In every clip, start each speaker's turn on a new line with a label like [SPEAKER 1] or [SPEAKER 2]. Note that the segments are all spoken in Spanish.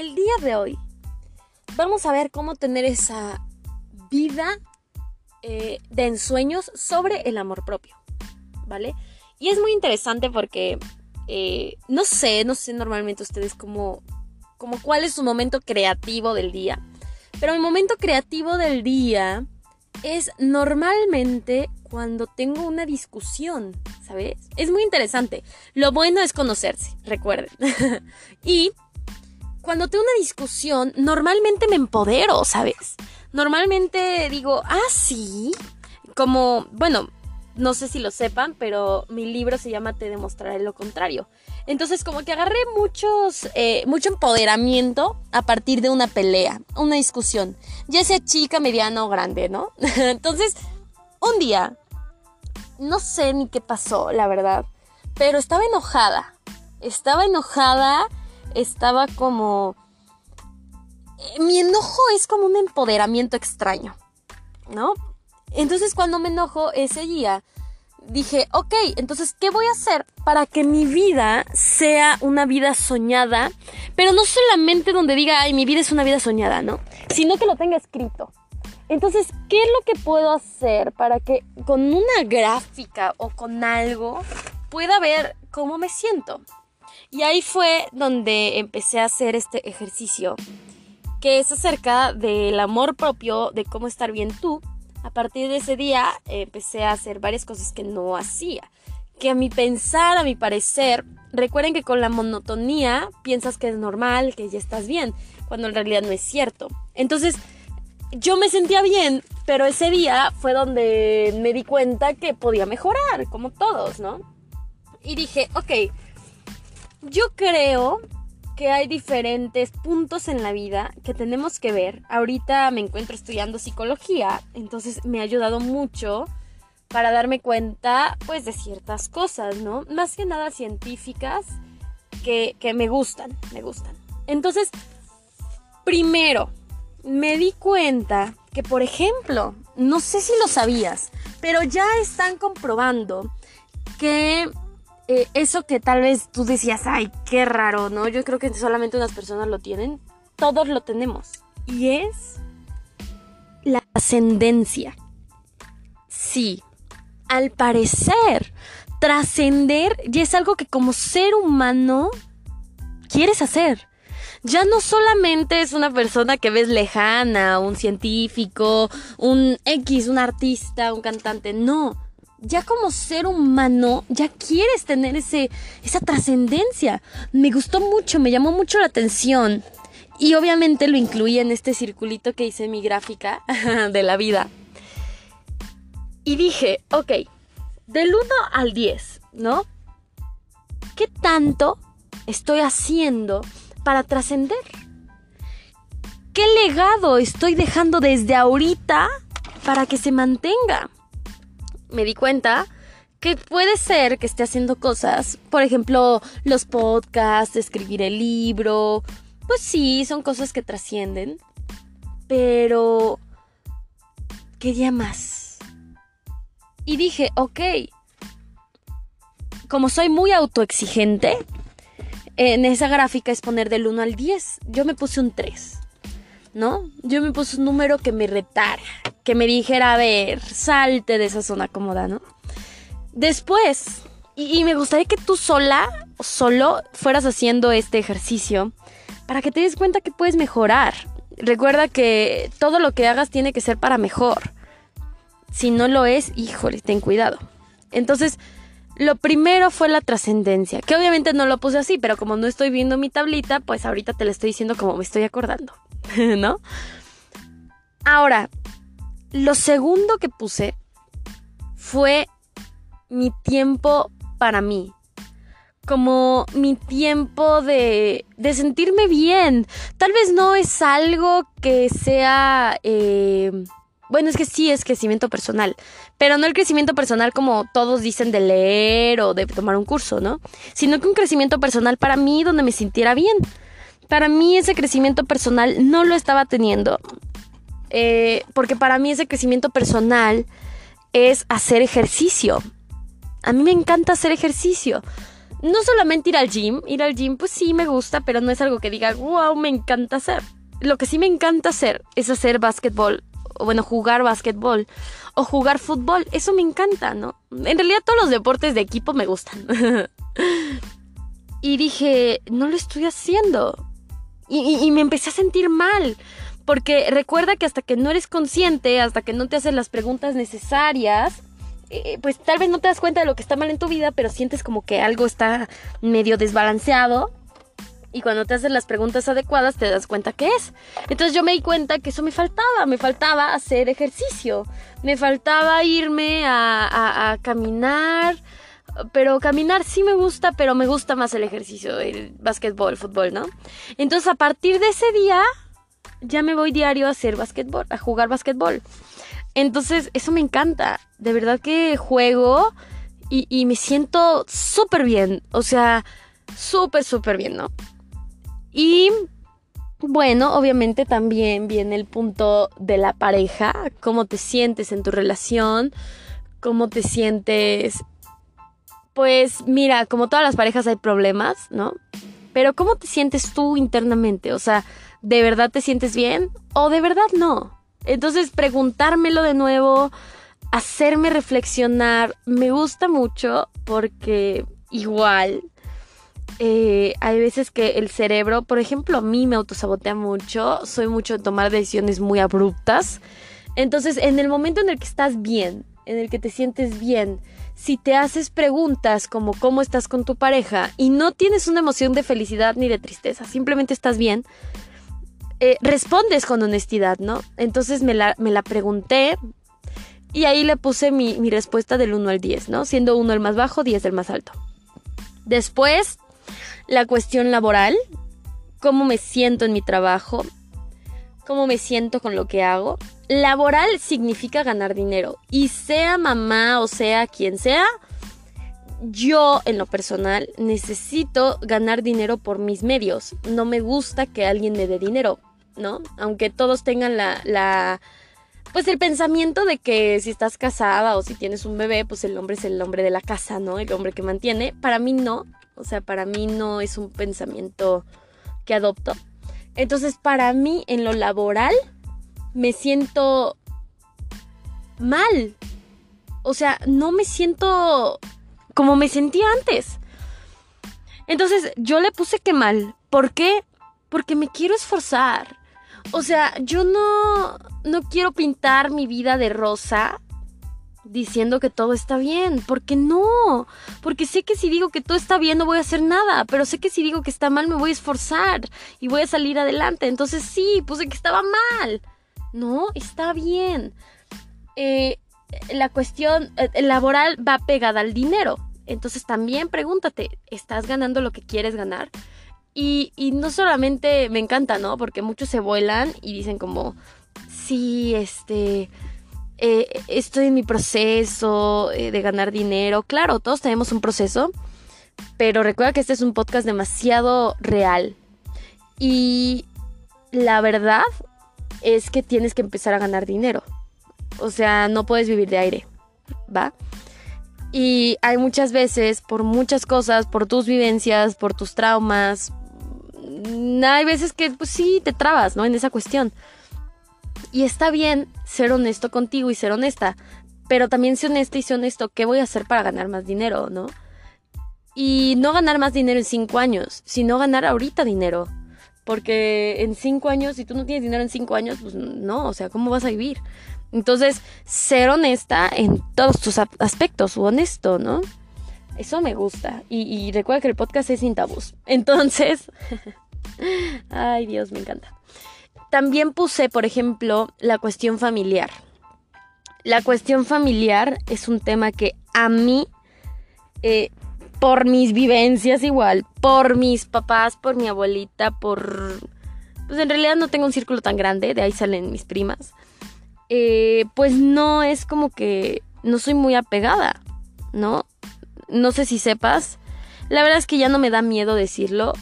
[SPEAKER 1] el día de hoy vamos a ver cómo tener esa vida eh, de ensueños sobre el amor propio, ¿vale? Y es muy interesante porque, eh, no sé, no sé normalmente ustedes cómo, como cuál es su momento creativo del día, pero mi momento creativo del día es normalmente cuando tengo una discusión, ¿sabes? Es muy interesante. Lo bueno es conocerse, recuerden. y cuando tengo una discusión, normalmente me empodero, ¿sabes? Normalmente digo, ah, sí. Como, bueno, no sé si lo sepan, pero mi libro se llama Te demostraré lo contrario. Entonces, como que agarré muchos, eh, mucho empoderamiento a partir de una pelea, una discusión, ya sea chica, mediana o grande, ¿no? Entonces, un día, no sé ni qué pasó, la verdad, pero estaba enojada. Estaba enojada, estaba como... Mi enojo es como un empoderamiento extraño, ¿no? Entonces cuando me enojo ese día, dije, ok, entonces, ¿qué voy a hacer para que mi vida sea una vida soñada? Pero no solamente donde diga, ay, mi vida es una vida soñada, ¿no? Sino que lo tenga escrito. Entonces, ¿qué es lo que puedo hacer para que con una gráfica o con algo pueda ver cómo me siento? Y ahí fue donde empecé a hacer este ejercicio, que es acerca del amor propio, de cómo estar bien tú. A partir de ese día empecé a hacer varias cosas que no hacía, que a mi pensar, a mi parecer, recuerden que con la monotonía piensas que es normal, que ya estás bien, cuando en realidad no es cierto. Entonces, yo me sentía bien, pero ese día fue donde me di cuenta que podía mejorar, como todos, ¿no? Y dije, ok, yo creo que hay diferentes puntos en la vida que tenemos que ver. Ahorita me encuentro estudiando psicología, entonces me ha ayudado mucho para darme cuenta, pues, de ciertas cosas, ¿no? Más que nada científicas que, que me gustan, me gustan. Entonces, primero, me di cuenta que, por ejemplo, no sé si lo sabías, pero ya están comprobando que eh, eso que tal vez tú decías, ay, qué raro, ¿no? Yo creo que solamente unas personas lo tienen, todos lo tenemos. Y es la ascendencia. Sí, al parecer, trascender ya es algo que como ser humano quieres hacer ya no solamente es una persona que ves lejana, un científico, un X, un artista, un cantante, no. Ya como ser humano, ya quieres tener ese, esa trascendencia. Me gustó mucho, me llamó mucho la atención. Y obviamente lo incluí en este circulito que hice mi gráfica de la vida. Y dije, ok, del 1 al 10, ¿no? ¿Qué tanto estoy haciendo para trascender? ¿Qué legado estoy dejando desde ahorita para que se mantenga? Me di cuenta que puede ser que esté haciendo cosas, por ejemplo, los podcasts, escribir el libro, pues sí, son cosas que trascienden, pero quería más. Y dije, ok, como soy muy autoexigente, en esa gráfica es poner del 1 al 10. Yo me puse un 3. ¿No? Yo me puse un número que me retara, que me dijera, a ver, salte de esa zona cómoda, ¿no? Después, y, me gustaría que tú sola solo fueras haciendo este ejercicio para que te des cuenta que puedes mejorar. Recuerda que todo lo que hagas tiene que ser para mejor. Si no lo es, híjole, ten cuidado. Entonces, lo primero fue la trascendencia, que obviamente no lo puse así, pero como no estoy viendo mi tablita, pues ahorita te lo estoy diciendo como me estoy acordando, ¿no? Ahora, lo segundo que puse fue mi tiempo para mí. Como mi tiempo de, de sentirme bien. Tal vez no es algo que sea... Eh, bueno, es que sí es crecimiento personal, pero no el crecimiento personal como todos dicen de leer o de tomar un curso, ¿no? Sino que un crecimiento personal para mí donde me sintiera bien. Para mí ese crecimiento personal no lo estaba teniendo, eh, porque para mí ese crecimiento personal es hacer ejercicio. A mí me encanta hacer ejercicio. no solamente ir al gym, ir al gym pues sí me gusta, pero no es algo que diga, wow, me encanta hacer. Lo que sí me encanta hacer es hacer básquetbol, o bueno, jugar básquetbol, o jugar fútbol, eso me encanta, ¿no? En realidad todos los deportes de equipo me gustan. y dije, no lo estoy haciendo. Y, me empecé a sentir mal. Porque recuerda que hasta que no eres consciente, hasta que no te haces las preguntas necesarias, eh, pues tal vez no te das cuenta de lo que está mal en tu vida, pero sientes como que algo está medio desbalanceado. Y cuando te haces las preguntas adecuadas te das cuenta que es. Entonces yo me di cuenta que eso me faltaba, me faltaba hacer ejercicio, me faltaba irme a caminar, pero caminar sí me gusta, pero me gusta más el ejercicio, el básquetbol, el fútbol, ¿no? Entonces a partir de ese día ya me voy diario a hacer básquetbol, a jugar básquetbol. Entonces eso me encanta, de verdad que juego y, y me siento súper bien, o sea, súper, súper bien, ¿no? Y bueno, obviamente también viene el punto de la pareja, cómo te sientes en tu relación, cómo te sientes pues mira, como todas las parejas hay problemas, ¿no? Pero ¿cómo te sientes tú internamente? O sea, ¿de verdad te sientes bien o de verdad no? Entonces, preguntármelo de nuevo, hacerme reflexionar, me gusta mucho porque igual eh, hay veces que el cerebro, por ejemplo, a mí me autosabotea mucho, soy mucho de tomar decisiones muy abruptas. Entonces, en el momento en el que estás bien, en el que te sientes bien, si te haces preguntas como cómo estás con tu pareja y no tienes una emoción de felicidad ni de tristeza, simplemente estás bien, eh, respondes con honestidad, ¿no? Entonces me la, me la pregunté y ahí le puse mi, mi respuesta del 1 al 10, ¿no? Siendo 1 el más bajo, 10 el más alto. Después, la cuestión laboral, cómo me siento en mi trabajo, cómo me siento con lo que hago. Laboral significa ganar dinero. Y sea mamá o sea quien sea, yo en lo personal necesito ganar dinero por mis medios. No me gusta que alguien me dé dinero, ¿no? Aunque todos tengan la, la pues el pensamiento de que si estás casada o si tienes un bebé, pues el hombre es el hombre de la casa, ¿no? El hombre que mantiene. Para mí no. O sea, para mí no es un pensamiento que adopto. Entonces, para mí, en lo laboral, me siento mal. O sea, no me siento como me sentía antes. Entonces, yo le puse que mal. ¿Por qué? Porque me quiero esforzar. O sea, yo no, no quiero pintar mi vida de rosa diciendo que todo está bien. porque no? Porque sé que si digo que todo está bien no voy a hacer nada, pero sé que si digo que está mal me voy a esforzar y voy a salir adelante. Entonces sí, puse que estaba mal. No, está bien. Eh, la cuestión eh, laboral va pegada al dinero. Entonces también pregúntate, ¿estás ganando lo que quieres ganar? Y, y no solamente me encanta, ¿no? Porque muchos se vuelan y dicen como, sí, este eh, estoy en mi proceso eh, de ganar dinero. Claro, todos tenemos un proceso, pero recuerda que este es un podcast demasiado real. Y la verdad es que tienes que empezar a ganar dinero. O sea, no puedes vivir de aire, ¿va? Y hay muchas veces, por muchas cosas, por tus vivencias, por tus traumas, hay veces que pues sí te trabas, ¿no? En esa cuestión. Y está bien ser honesto contigo y ser honesta, pero también sé honesta y sé honesto, ¿qué voy a hacer para ganar más dinero, no? Y no ganar más dinero en cinco años, sino ganar ahorita dinero. Porque en cinco años, si tú no tienes dinero en cinco años, pues no, o sea, ¿cómo vas a vivir? Entonces, ser honesta en todos tus aspectos, honesto, ¿no? Eso me gusta. Y, y recuerda que el podcast es sin tabús. Entonces, ay Dios, me encanta. También puse, por ejemplo, la cuestión familiar. La cuestión familiar es un tema que a mí, eh, por mis vivencias igual, por mis papás, por mi abuelita, por... Pues en realidad no tengo un círculo tan grande, de ahí salen mis primas. Eh, pues no es como que no soy muy apegada, ¿no? No sé si sepas. La verdad es que ya no me da miedo decirlo.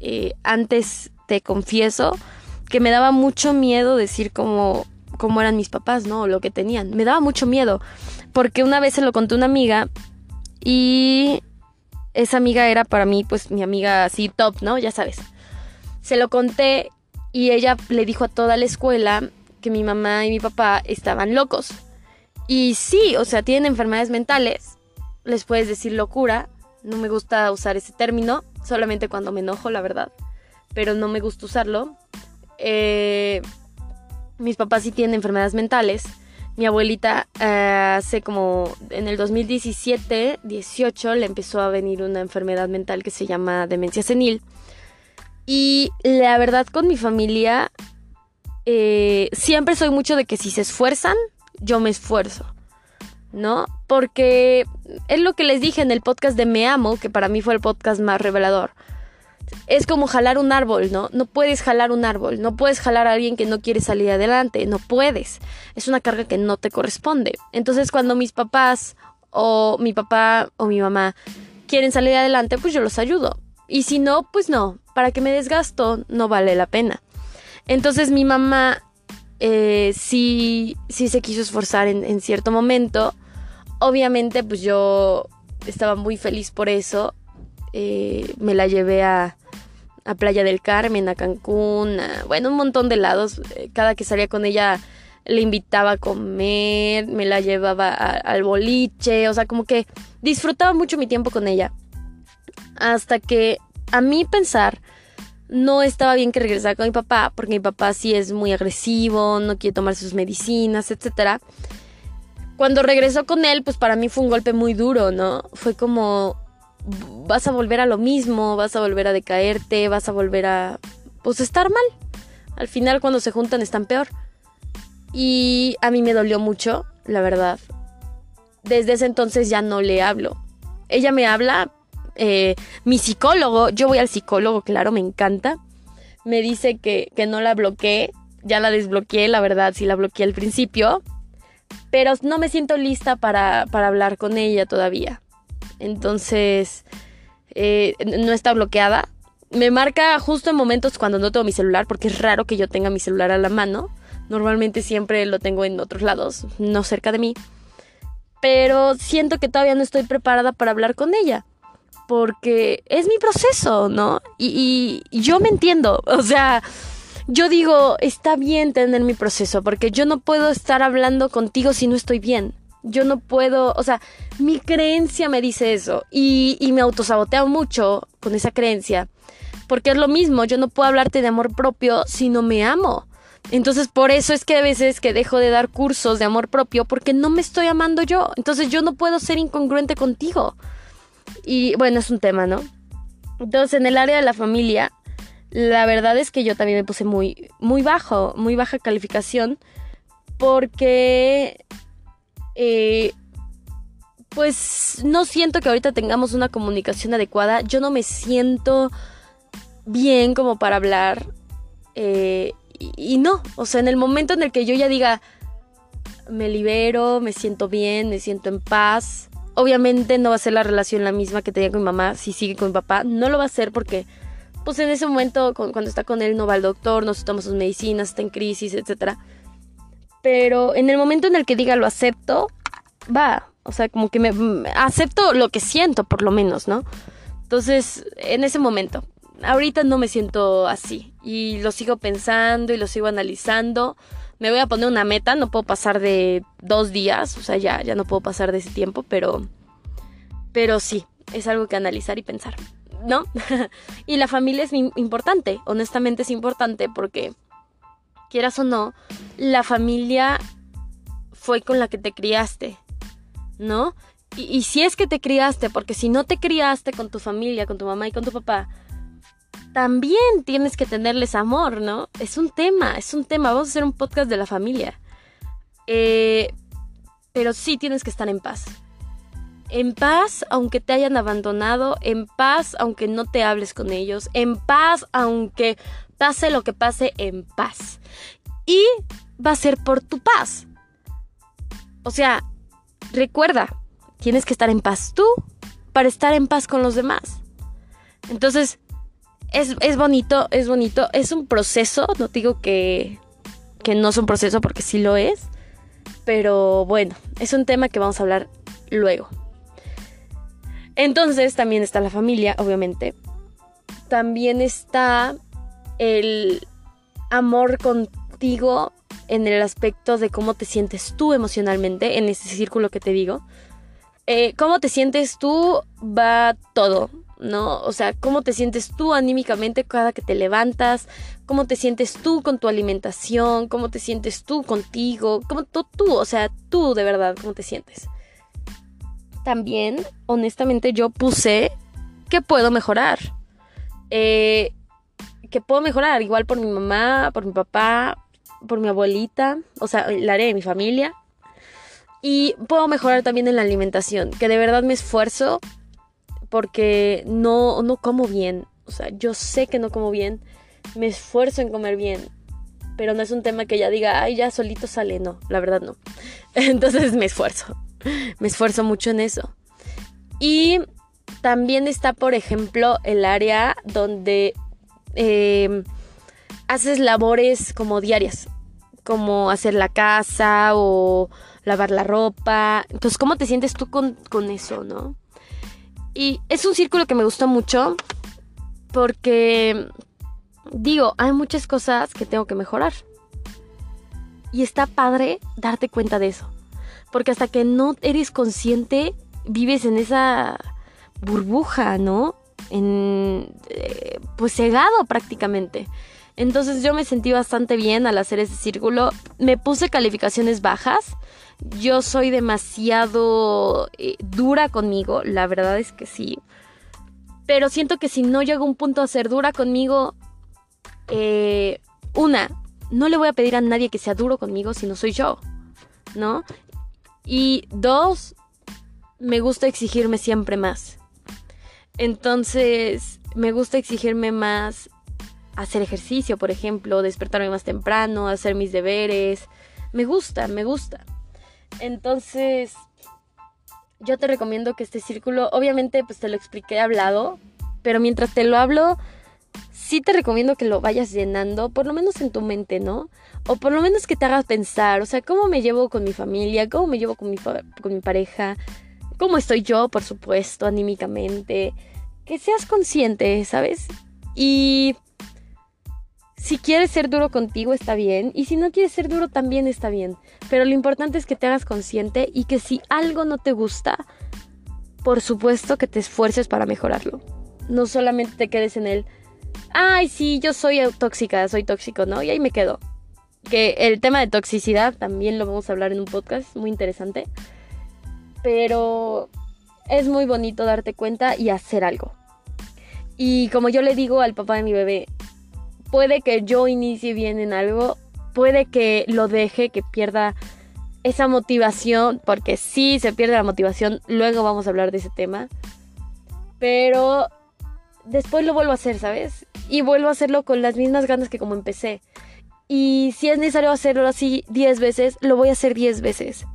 [SPEAKER 1] Eh, antes te confieso que me daba mucho miedo decir cómo, cómo eran mis papás, ¿no? O lo que tenían. Me daba mucho miedo. Porque una vez se lo conté a una amiga y esa amiga era para mí, pues mi amiga así top, ¿no? Ya sabes. Se lo conté y ella le dijo a toda la escuela que mi mamá y mi papá estaban locos. Y sí, o sea, tienen enfermedades mentales. Les puedes decir locura. No me gusta usar ese término, solamente cuando me enojo, la verdad. Pero no me gusta usarlo. Eh, mis papás sí tienen enfermedades mentales. Mi abuelita eh, hace como en el 2017, 18 le empezó a venir una enfermedad mental que se llama demencia senil. Y la verdad con mi familia eh, siempre soy mucho de que si se esfuerzan, yo me esfuerzo. ¿No? Porque es lo que les dije en el podcast de Me Amo, que para mí fue el podcast más revelador. Es como jalar un árbol, ¿no? No puedes jalar un árbol, no puedes jalar a alguien que no quiere salir adelante, no puedes. Es una carga que no te corresponde. Entonces cuando mis papás o mi papá o mi mamá quieren salir adelante, pues yo los ayudo. Y si no, pues no, para que me desgasto no vale la pena. Entonces mi mamá eh, sí, sí se quiso esforzar en, cierto momento. Obviamente pues yo estaba muy feliz por eso. Eh, me la llevé a, a, Playa del Carmen, a Cancún, bueno, un montón de lados. Eh, cada que salía con ella le invitaba a comer, me la llevaba al boliche, o sea, como que disfrutaba mucho mi tiempo con ella hasta que a mí pensar no estaba bien que regresara con mi papá, porque mi papá sí es muy agresivo, no quiere tomar sus medicinas, etc. Cuando regresó con él, pues para mí fue un golpe muy duro, ¿no? Fue como, vas a volver a lo mismo, vas a volver a decaerte, vas a volver a, pues, estar mal. Al final, cuando se juntan, están peor. Y a mí me dolió mucho, la verdad. Desde ese entonces ya no le hablo. Ella me habla, eh, mi psicólogo, yo voy al psicólogo, claro, me encanta, me dice que, no la bloqueé, ya la desbloqueé, la verdad, sí la bloqueé al principio, pero no me siento lista para, hablar con ella todavía. Entonces, eh, no está bloqueada. Me marca justo en momentos cuando no tengo mi celular, porque es raro que yo tenga mi celular a la mano. Normalmente siempre lo tengo en otros lados, no cerca de mí. Pero siento que todavía no estoy preparada para hablar con ella porque es mi proceso, ¿no? Y, yo me entiendo, o sea, yo digo, está bien tener mi proceso, porque yo no puedo estar hablando contigo si no estoy bien. Yo no puedo, o sea, mi creencia me dice eso y, y me autosaboteo mucho con esa creencia, porque es lo mismo, yo no puedo hablarte de amor propio si no me amo. Entonces por eso es que a veces que dejo de dar cursos de amor propio porque no me estoy amando yo. Entonces yo no puedo ser incongruente contigo. Y bueno, es un tema, ¿no? Entonces, en el área de la familia, la verdad es que yo también me puse muy, muy bajo, muy baja calificación, porque, eh, pues, no siento que ahorita tengamos una comunicación adecuada. Yo no me siento bien como para hablar. Eh, y, no, o sea, en el momento en el que yo ya diga, me libero, me siento bien, me siento en paz, Obviamente no va a ser la relación la misma que tenía con mi mamá si sigue con mi papá. No lo va a ser porque, pues en ese momento, cuando está con él, no va al doctor, no se toma sus medicinas, está en crisis, etc. Pero en el momento en el que diga lo acepto, va. O sea, como que me, acepto lo que siento, por lo menos, ¿no? Entonces, en ese momento, ahorita no me siento así. Y lo sigo pensando y lo sigo analizando me voy a poner una meta, no puedo pasar de dos días, o sea, ya, ya no puedo pasar de ese tiempo, pero, pero sí, es algo que analizar y pensar, ¿no? y la familia es importante, honestamente es importante porque, quieras o no, la familia fue con la que te criaste, ¿no? Y, si es que te criaste, porque si no te criaste con tu familia, con tu mamá y con tu papá, también tienes que tenerles amor, ¿no? Es un tema, es un tema. Vamos a hacer un podcast de la familia. Eh, pero sí tienes que estar en paz. En paz, aunque te hayan abandonado, en paz, aunque no te hables con ellos, en paz, aunque pase lo que pase, en paz. Y va a ser por tu paz. O sea, recuerda, tienes que estar en paz tú para estar en paz con los demás. Entonces, es, bonito, es bonito. Es un proceso, no digo que, que no es un proceso porque sí lo es. Pero bueno, es un tema que vamos a hablar luego. Entonces también está la familia, obviamente. También está el amor contigo en el aspecto de cómo te sientes tú emocionalmente, en ese círculo que te digo. Eh, cómo te sientes tú va todo, ¿no? O sea, cómo te sientes tú anímicamente cada que te levantas, cómo te sientes tú con tu alimentación, cómo te sientes tú contigo, cómo tú, tú, o sea, tú de verdad, cómo te sientes. También, honestamente, yo puse que puedo mejorar. Eh, que puedo mejorar, igual por mi mamá, por mi papá, por mi abuelita, o sea, la área de mi familia. Y puedo mejorar también en la alimentación, que de verdad me esfuerzo porque no, no como bien. O sea, yo sé que no como bien, me esfuerzo en comer bien, pero no es un tema que ya diga, ay, ya solito sale, no, la verdad no. Entonces me esfuerzo, me esfuerzo mucho en eso. Y también está, por ejemplo, el área donde em, haces labores como diarias, como hacer la casa o lavar la ropa. Entonces, ¿cómo te sientes tú con, con eso, no? Y es un círculo que me gusta mucho porque, digo, hay muchas cosas que tengo que mejorar. Y está padre darte cuenta de eso. Porque hasta que no eres consciente, vives en esa burbuja, ¿no? En, eh, pues cegado prácticamente. Entonces yo me sentí bastante bien al hacer ese círculo. Me puse calificaciones bajas yo soy demasiado eh, dura conmigo, la verdad es que sí. Pero siento que si no llego a un punto a ser dura conmigo, eh, una, no le voy a pedir a nadie que sea duro conmigo si no soy yo, ¿no? Y dos, me gusta exigirme siempre más. Entonces, me gusta exigirme más hacer ejercicio, por ejemplo, despertarme más temprano, hacer mis deberes. Me gusta, me gusta. Entonces, yo te recomiendo que este círculo, obviamente, pues te lo expliqué hablado, pero mientras te lo hablo, sí te recomiendo que lo vayas llenando, por lo menos en tu mente, ¿no? O por lo menos que te hagas pensar, o sea, cómo me llevo con mi familia, cómo me llevo con mi, con mi pareja, cómo estoy yo, por supuesto, anímicamente. Que seas consciente, ¿sabes? Y si quieres ser duro contigo está bien y si no quieres ser duro también está bien. Pero lo importante es que te hagas consciente y que si algo no te gusta, por supuesto que te esfuerces para mejorarlo. No solamente te quedes en el, ay, sí, yo soy tóxica, soy tóxico, ¿no? Y ahí me quedo. Que el tema de toxicidad también lo vamos a hablar en un podcast muy interesante. Pero es muy bonito darte cuenta y hacer algo. Y como yo le digo al papá de mi bebé, puede que yo inicie bien en algo, puede que lo deje, que pierda esa motivación, porque si se pierde la motivación, luego vamos a hablar de ese tema. Pero después lo vuelvo a hacer, ¿sabes? Y vuelvo a hacerlo con las mismas ganas que como empecé. Y si es necesario hacerlo así 10 veces, lo voy a hacer 10 veces.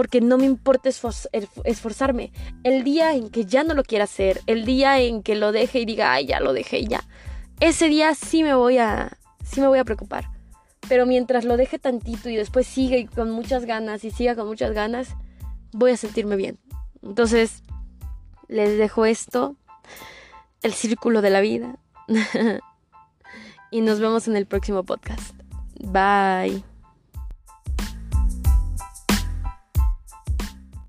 [SPEAKER 1] Porque no me importa esforzarme. El día en que ya no lo quiera hacer, el día en que lo deje y diga, ya lo dejé ya ese día sí me voy a, sí me voy a preocupar. Pero mientras lo deje tantito y después siga con muchas ganas y siga con muchas ganas, voy a sentirme bien. Entonces, les dejo esto, el círculo de la vida. y nos vemos en el próximo podcast. Bye.